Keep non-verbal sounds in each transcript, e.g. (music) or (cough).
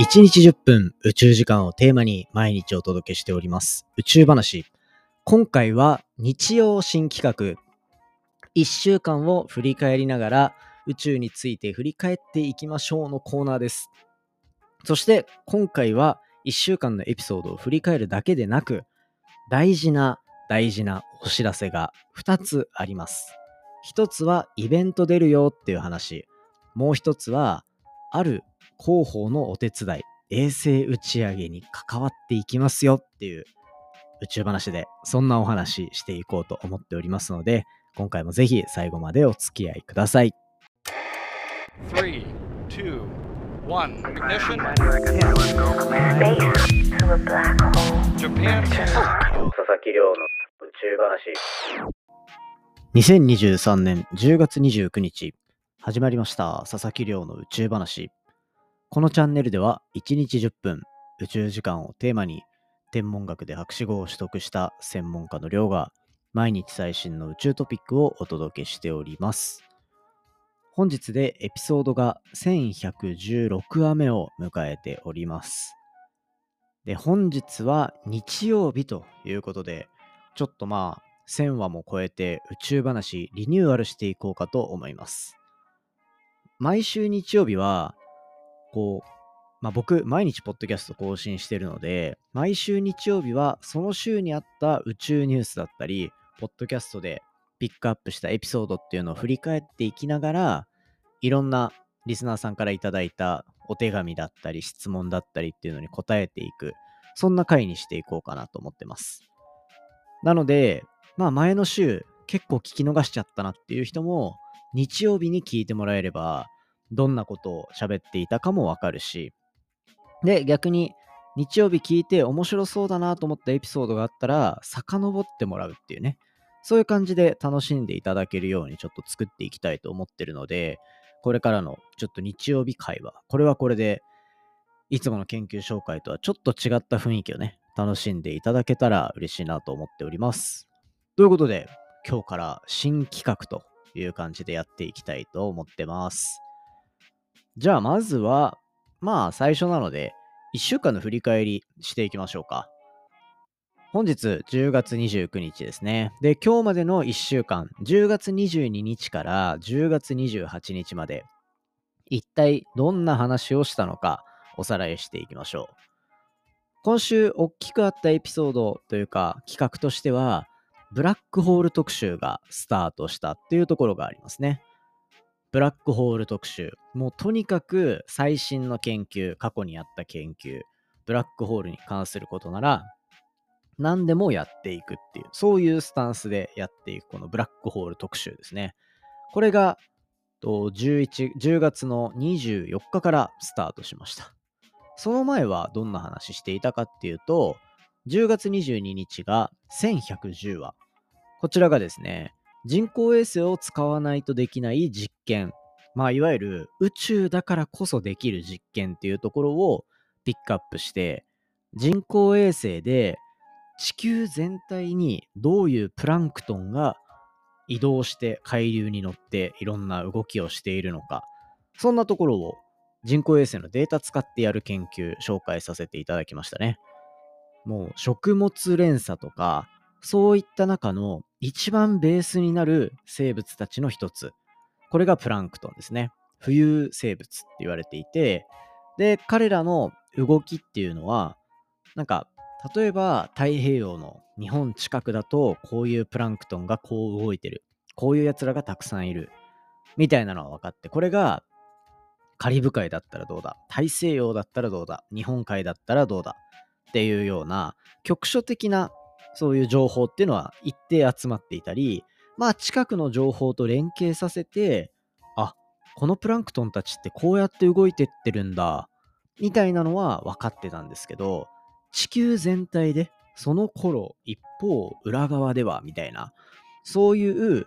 1日10分宇宙時間をテーマに毎日お届けしております。宇宙話。今回は日曜新企画。1週間を振り返りながら宇宙について振り返っていきましょうのコーナーです。そして今回は1週間のエピソードを振り返るだけでなく大事な大事なお知らせが2つあります。1つはイベント出るよっていう話。もう1つはある広報のお手伝い衛星打ち上げに関わっていきますよっていう宇宙話でそんなお話していこうと思っておりますので今回もぜひ最後までお付き合いください。Three, two, one. Ignition. Japan. 佐々木亮の宇宙話2023年10月29日始まりました佐々木亮の宇宙話このチャンネルでは1日10分宇宙時間をテーマに天文学で博士号を取得した専門家の亮が毎日最新の宇宙トピックをお届けしております。本日でエピソードが1116話目を迎えております。で本日は日曜日ということでちょっとまあ1000話も超えて宇宙話リニューアルしていこうかと思います。毎週日曜日はこうまあ、僕、毎日ポッドキャスト更新してるので、毎週日曜日はその週にあった宇宙ニュースだったり、ポッドキャストでピックアップしたエピソードっていうのを振り返っていきながら、いろんなリスナーさんからいただいたお手紙だったり、質問だったりっていうのに答えていく、そんな回にしていこうかなと思ってます。なので、まあ前の週、結構聞き逃しちゃったなっていう人も、日曜日に聞いてもらえれば、どんなことを喋っていたかもわかるし、で、逆に日曜日聞いて面白そうだなと思ったエピソードがあったら、遡ってもらうっていうね、そういう感じで楽しんでいただけるようにちょっと作っていきたいと思ってるので、これからのちょっと日曜日会話、これはこれで、いつもの研究紹介とはちょっと違った雰囲気をね、楽しんでいただけたら嬉しいなと思っております。ということで、今日から新企画という感じでやっていきたいと思ってます。じゃあまずは、まあ最初なので、1週間の振り返りしていきましょうか。本日10月29日ですね。で、今日までの1週間、10月22日から10月28日まで、一体どんな話をしたのかおさらいしていきましょう。今週大きくあったエピソードというか企画としては、ブラックホール特集がスタートしたっていうところがありますね。ブラックホール特集。もうとにかく最新の研究、過去にあった研究、ブラックホールに関することなら、何でもやっていくっていう、そういうスタンスでやっていく、このブラックホール特集ですね。これが、11 10月の24日からスタートしました。その前はどんな話していたかっていうと、10月22日が1110話。こちらがですね、人工衛星を使わないとできない実験。まあ、いわゆる宇宙だからこそできる実験っていうところをピックアップして、人工衛星で地球全体にどういうプランクトンが移動して海流に乗っていろんな動きをしているのか、そんなところを人工衛星のデータ使ってやる研究紹介させていただきましたね。もう食物連鎖とか、そういった中の一番ベースになる生物たちの一つ。これがプランクトンですね。浮遊生物って言われていて、で、彼らの動きっていうのは、なんか、例えば太平洋の日本近くだと、こういうプランクトンがこう動いてる。こういう奴らがたくさんいる。みたいなのは分かって、これがカリブ海だったらどうだ？大西洋だったらどうだ？日本海だったらどうだ？っていうような局所的なそういう情報っていうのは一定集まっていたり、まあ近くの情報と連携させて、あ、このプランクトンたちってこうやって動いてってるんだ、みたいなのは分かってたんですけど、地球全体でその頃一方裏側ではみたいな、そういう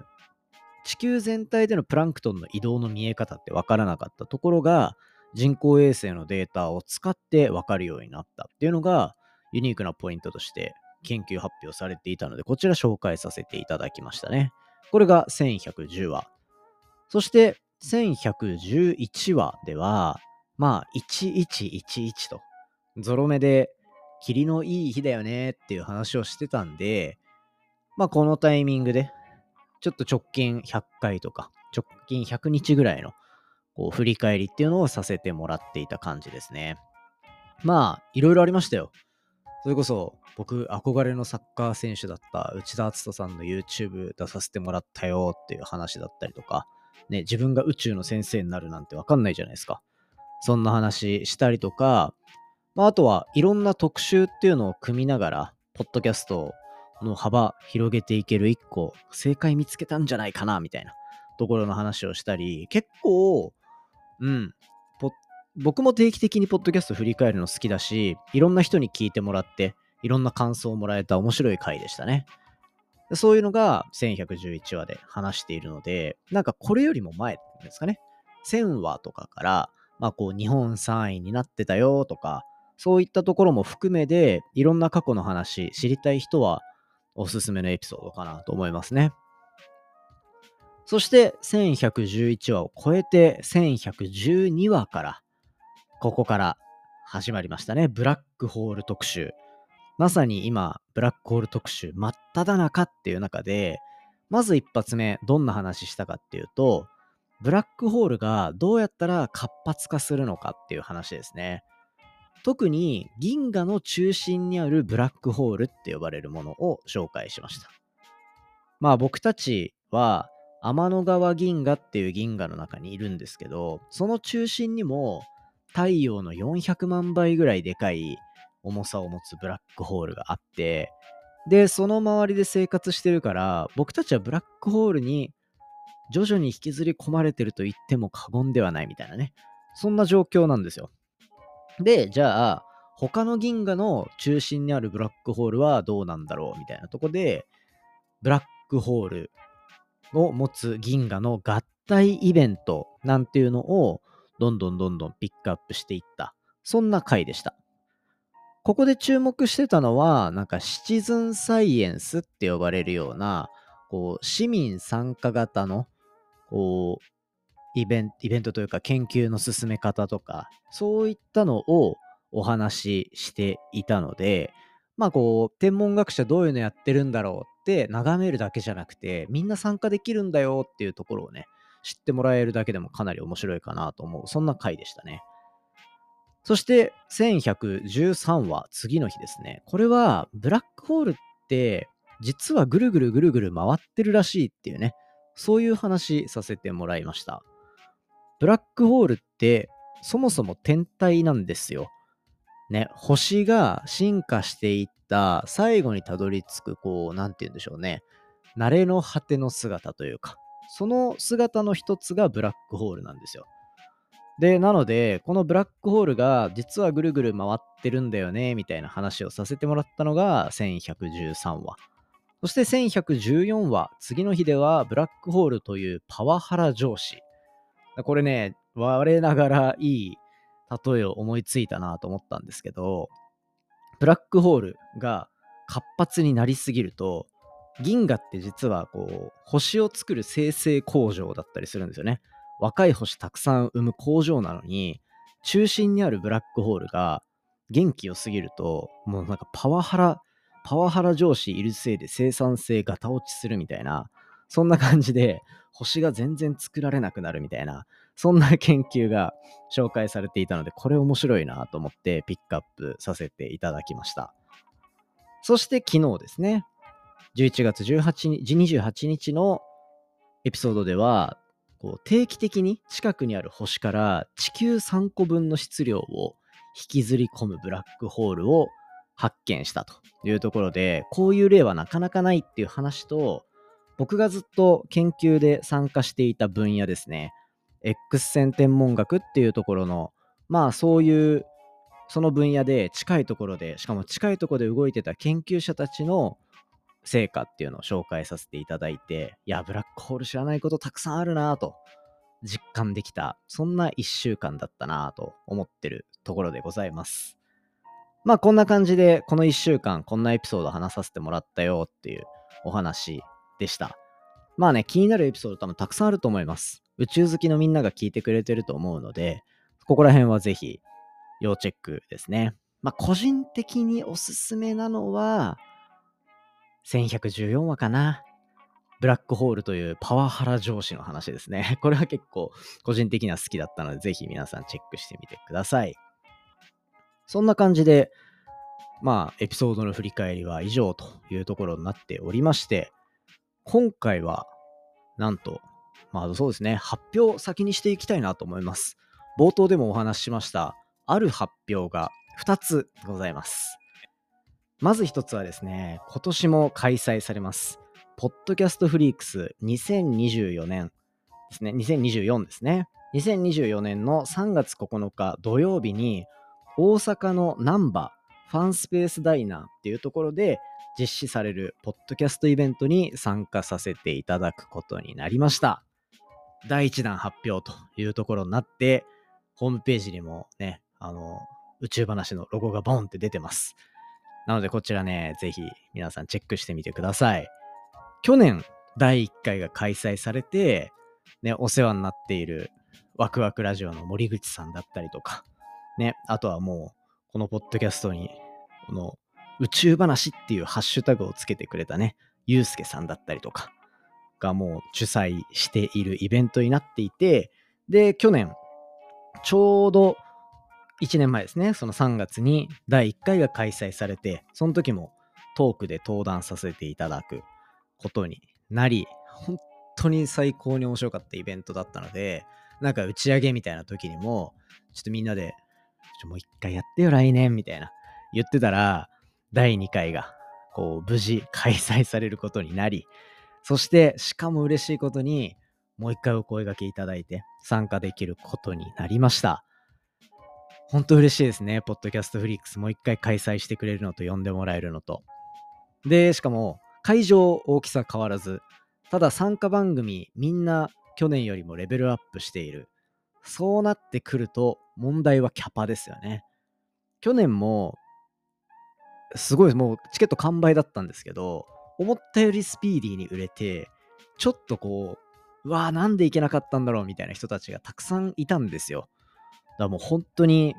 地球全体でのプランクトンの移動の見え方って分からなかったところが、人工衛星のデータを使って分かるようになったっていうのがユニークなポイントとして研究発表されていたので、こちら紹介させていただきましたね。これが1110話。そして1111話では、まあ、1111と、ゾロ目で、霧のいい日だよねっていう話をしてたんで、まあ、このタイミングで、ちょっと直近100回とか、直近100日ぐらいの、こう、振り返りっていうのをさせてもらっていた感じですね。まあ、いろいろありましたよ。それこそ、僕、憧れのサッカー選手だった内田篤人さんの YouTube 出させてもらったよっていう話だったりとか、ね、自分が宇宙の先生になるなんてわかんないじゃないですか。そんな話したりとか、まあ、あとはいろんな特集っていうのを組みながら、ポッドキャストの幅広げていける一個、正解見つけたんじゃないかな、みたいなところの話をしたり、結構、うん、僕も定期的にポッドキャスト振り返るの好きだし、いろんな人に聞いてもらって、いろんな感想をもらえた面白い回でしたね。そういうのが1111話で話しているので、なんかこれよりも前ですかね。1000話とかから、まあこう日本3位になってたよとか、そういったところも含めで、いろんな過去の話、知りたい人はおすすめのエピソードかなと思いますね。そして1111話を超えて1112話からここから始まりましたね。ブラックホール特集。まさに今、ブラックホール特集真っ只中っていう中で、まず一発目、どんな話したかっていうと、ブラックホールがどうやったら活発化するのかっていう話ですね。特に銀河の中心にあるブラックホールって呼ばれるものを紹介しました。まあ僕たちは天の川銀河っていう銀河の中にいるんですけど、その中心にも太陽の400万倍ぐらいでかい重さを持つブラックホールがあって、で、その周りで生活してるから、僕たちはブラックホールに徐々に引きずり込まれてると言っても過言ではないみたいなね。そんな状況なんですよ。で、じゃあ、他の銀河の中心にあるブラックホールはどうなんだろう？みたいなとこで、ブラックホールを持つ銀河の合体イベントなんていうのをどんどんどんどんピックアップしていった。そんな回でした。ここで注目してたのは、なんかシチズンサイエンスって呼ばれるような、こう、市民参加型の、こう、イベンイベントというか研究の進め方とか、そういったのをお話ししていたので、まあこう、天文学者どういうのやってるんだろうって眺めるだけじゃなくて、みんな参加できるんだよっていうところをね、知ってもらえるだけでもかなり面白いかなと思う、そんな回でしたね。そして1113話、次の日ですね。これはブラックホールって実はぐるぐるぐるぐる回ってるらしいっていうね、そういう話させてもらいました。ブラックホールってそもそも天体なんですよ。ね、星が進化していった最後にたどり着く、こう、なんて言うんでしょうね。慣れの果ての姿というか、その姿の一つがブラックホールなんですよ。で、なので、このブラックホールが実はぐるぐる回ってるんだよね、みたいな話をさせてもらったのが1113話。そして1114話、次の日ではブラックホールというパワハラ上司。これね、我ながらいい例えを思いついたなと思ったんですけど、ブラックホールが活発になりすぎると、銀河って実はこう星を作る生成工場だったりするんですよね。若い星たくさん生む工場なのに、中心にあるブラックホールが元気良すぎると、もうなんかパワハラ、パワハラ上司いるせいで生産性ガタ落ちするみたいな、そんな感じで星が全然作られなくなるみたいな、そんな研究が紹介されていたので、これ面白いなと思ってピックアップさせていただきました。そして昨日ですね、11月18日、28日のエピソードでは、こう定期的に近くにある星から地球3個分の質量を引きずり込むブラックホールを発見したというところで、こういう例はなかなかないっていう話と、僕がずっと研究で参加していた分野ですね。X 線天文学っていうところの、まあそういうその分野で近いところで、しかも近いところで動いてた研究者たちの成果っていうのを紹介させていただいて、いや、ブラックホール知らないことたくさんあるなと実感できた、そんな1週間だったなと思ってるところでございます。まあこんな感じで、この1週間こんなエピソード話させてもらったよっていうお話でした。まあね、気になるエピソード多分たくさんあると思います。宇宙好きのみんなが聞いてくれてると思うので、ここら辺はぜひ要チェックですね。まあ、個人的におすすめなのは、1114話かな。ブラックホールというパワハラ上司の話ですね。(laughs) これは結構個人的には好きだったので、ぜひ皆さんチェックしてみてください。そんな感じで、まあ、エピソードの振り返りは以上というところになっておりまして、今回は、なんと、まあそうですね、発表を先にしていきたいなと思います。冒頭でもお話ししました、ある発表が2つございます。まず1つはですね、今年も開催されます。ポッドキャストフリークス2024年ですね、2024ですね。2024年の3月9日土曜日に大阪の難波ファンスペースダイナーっていうところで実施されるポッドキャストイベントに参加させていただくことになりました。第1弾発表というところになって、ホームページにもね、あの、宇宙話のロゴがボンって出てます。なのでこちらね、ぜひ皆さんチェックしてみてください。去年第1回が開催されて、ね、お世話になっているワクワクラジオの森口さんだったりとか、ね、あとはもう、このポッドキャストに、この宇宙話っていうハッシュタグをつけてくれたね、ゆうすけさんだったりとかがもう主催しているイベントになっていて、で、去年、ちょうど1年前ですね、その3月に第1回が開催されて、その時もトークで登壇させていただくことになり、本当に最高に面白かったイベントだったので、なんか打ち上げみたいな時にも、ちょっとみんなで、ちょもう一回やってよ来年みたいな言ってたら、第2回がこう無事開催されることになり、そしてしかも嬉しいことに、もう一回お声掛けいただいて参加できることになりました。本当嬉しいですね。ポッドキャストフリークスもう一回開催してくれるのと呼んでもらえるのと。で、しかも会場大きさ変わらず、ただ参加番組みんな去年よりもレベルアップしている。そうなってくると問題はキャパですよね。去年もすごいもうチケット完売だったんですけど、思ったよりスピーディーに売れて、ちょっとこう、うわーなんで行けなかったんだろうみたいな人たちがたくさんいたんですよ。だからもう本当に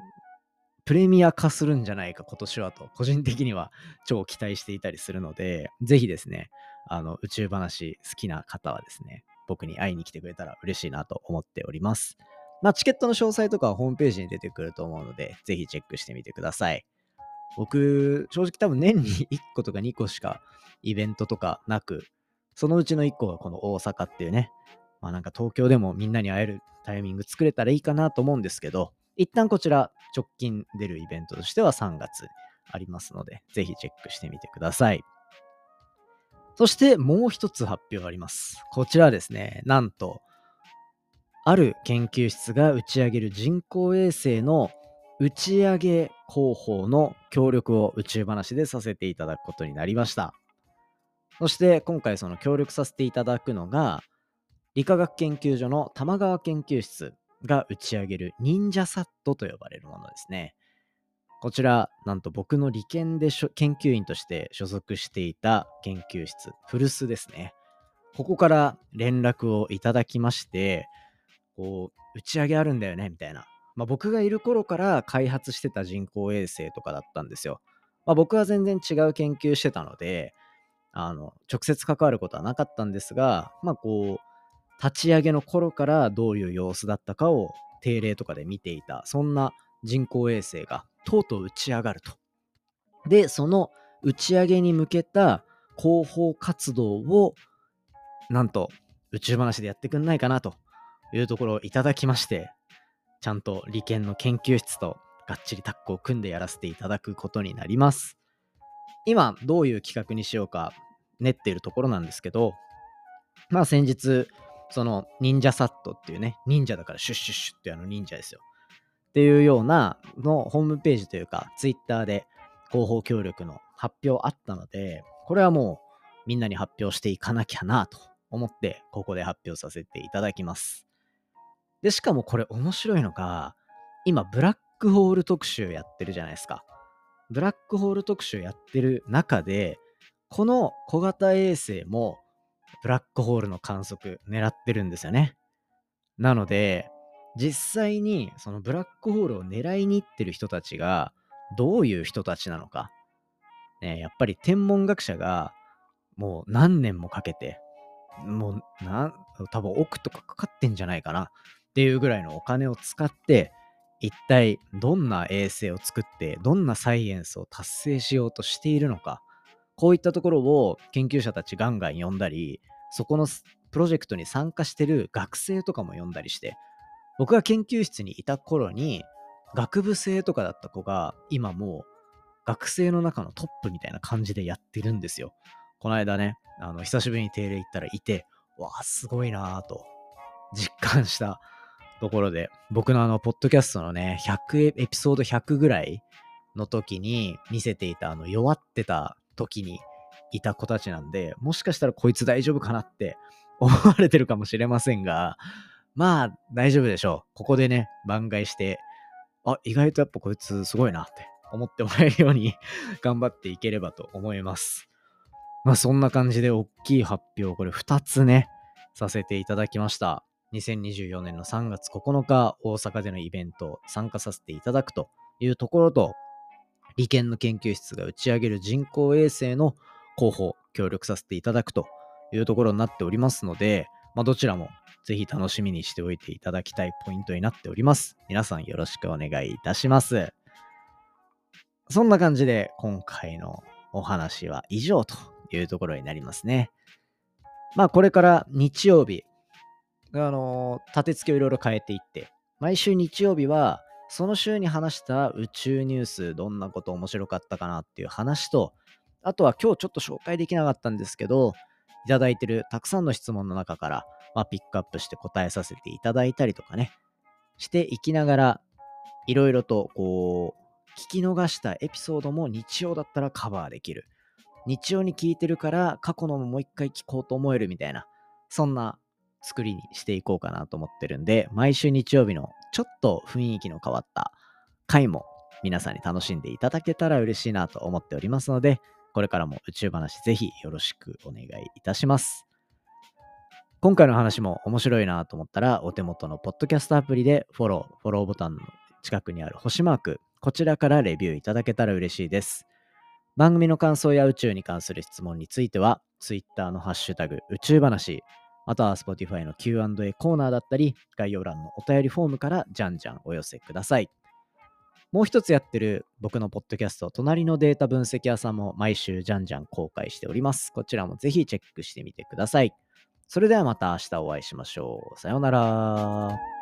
プレミア化するんじゃないか今年はと、個人的には (laughs) 超期待していたりするので、ぜひですね、あの宇宙話好きな方はですね、僕に会いに来てくれたら嬉しいなと思っております。まあ、チケットの詳細とかはホームページに出てくると思うので、ぜひチェックしてみてください。僕、正直多分年に1個とか2個しかイベントとかなく、そのうちの1個がこの大阪っていうね、まあなんか東京でもみんなに会えるタイミング作れたらいいかなと思うんですけど、一旦こちら直近出るイベントとしては3月ありますので、ぜひチェックしてみてください。そしてもう一つ発表があります。こちらですね、なんと、ある研究室が打ち上げる人工衛星の打ち上げ広報の協力を宇宙話でさせていただくことになりました。そして今回その協力させていただくのが、理化学研究所の玉川研究室が打ち上げる忍者サットと呼ばれるものですね。こちら、なんと僕の理研で研究員として所属していた研究室、古巣ですね。ここから連絡をいただきまして、こう、打ち上げあるんだよね、みたいな。まあ、僕がいる頃から開発してた人工衛星とかだったんですよ。まあ、僕は全然違う研究してたので、あの、直接関わることはなかったんですが、まあこう、立ち上げの頃からどういう様子だったかを定例とかで見ていた、そんな人工衛星がとうとう打ち上がると。で、その打ち上げに向けた広報活動を、なんと宇宙話でやってくんないかなというところをいただきまして、ちゃんと理研の研究室とがっちりタッグを組んでやらせていただくことになります。今、どういう企画にしようか練っているところなんですけど、まあ先日、その忍者サットっていうね、忍者だからシュッシュッシュッってあの忍者ですよ。っていうようなのホームページというか、ツイッターで広報協力の発表あったので、これはもうみんなに発表していかなきゃなと思って、ここで発表させていただきます。で、しかもこれ面白いのが、今、ブラックホール特集やってるじゃないですか。ブラックホール特集やってる中で、この小型衛星もブラックホールの観測狙ってるんですよね。なので、実際にそのブラックホールを狙いに行ってる人たちがどういう人たちなのか。ね、やっぱり天文学者がもう何年もかけて、もうな、多分億とかかかってんじゃないかなっていうぐらいのお金を使って、一体どんな衛星を作って、どんなサイエンスを達成しようとしているのか。こういったところを研究者たちガンガン呼んだり、そこのプロジェクトに参加してる学生とかも呼んだりして、僕が研究室にいた頃に、学部生とかだった子が、今もう学生の中のトップみたいな感じでやってるんですよ。この間ね、あの、久しぶりに定例行ったらいて、わあ、すごいなぁと実感したところで、僕のあの、ポッドキャストのね、100エピソード100ぐらいの時に見せていた、あの、弱ってた時にいた子たちなんで、もしかしたらこいつ大丈夫かなって (laughs) 思われてるかもしれませんが、まあ、大丈夫でしょう。ここでね、番外して、あ、意外とやっぱこいつすごいなって思ってもらえるように (laughs) 頑張っていければと思います。まあそんな感じで大きい発表、これ2つね、させていただきました。2024年の3月9日、大阪でのイベント参加させていただくというところと、理研の研究室が打ち上げる人工衛星の広報、協力させていただくというところになっておりますので、まあ、どちらもぜひ楽しみにしておいていただきたいポイントになっております。皆さんよろしくお願いいたします。そんな感じで今回のお話は以上というところになりますね。まあこれから日曜日、あのー、立て付けをいろいろ変えていって、毎週日曜日はその週に話した宇宙ニュース、どんなこと面白かったかなっていう話と、あとは今日ちょっと紹介できなかったんですけど、いただいてるたくさんの質問の中から、まあ、ピックアップして答えさせていただいたりとかね、していきながら、いろいろとこう、聞き逃したエピソードも日曜だったらカバーできる。日曜に聞いてるから過去のももう一回聞こうと思えるみたいな、そんな作りにしていこうかなと思ってるんで、毎週日曜日のちょっと雰囲気の変わった回も皆さんに楽しんでいただけたら嬉しいなと思っておりますので、これからも宇宙話ぜひよろしくお願いいたします。今回の話も面白いなと思ったら、お手元のポッドキャストアプリでフォロー、フォローボタンの近くにある星マーク、こちらからレビューいただけたら嬉しいです。番組の感想や宇宙に関する質問については、Twitter のハッシュタグ宇宙話、または Spotify の Q&A コーナーだったり、概要欄のお便りフォームからじゃんじゃんお寄せください。もう一つやってる僕のポッドキャスト、隣のデータ分析屋さんも毎週じゃんじゃん公開しております。こちらもぜひチェックしてみてください。それではまた明日お会いしましょう。さようなら。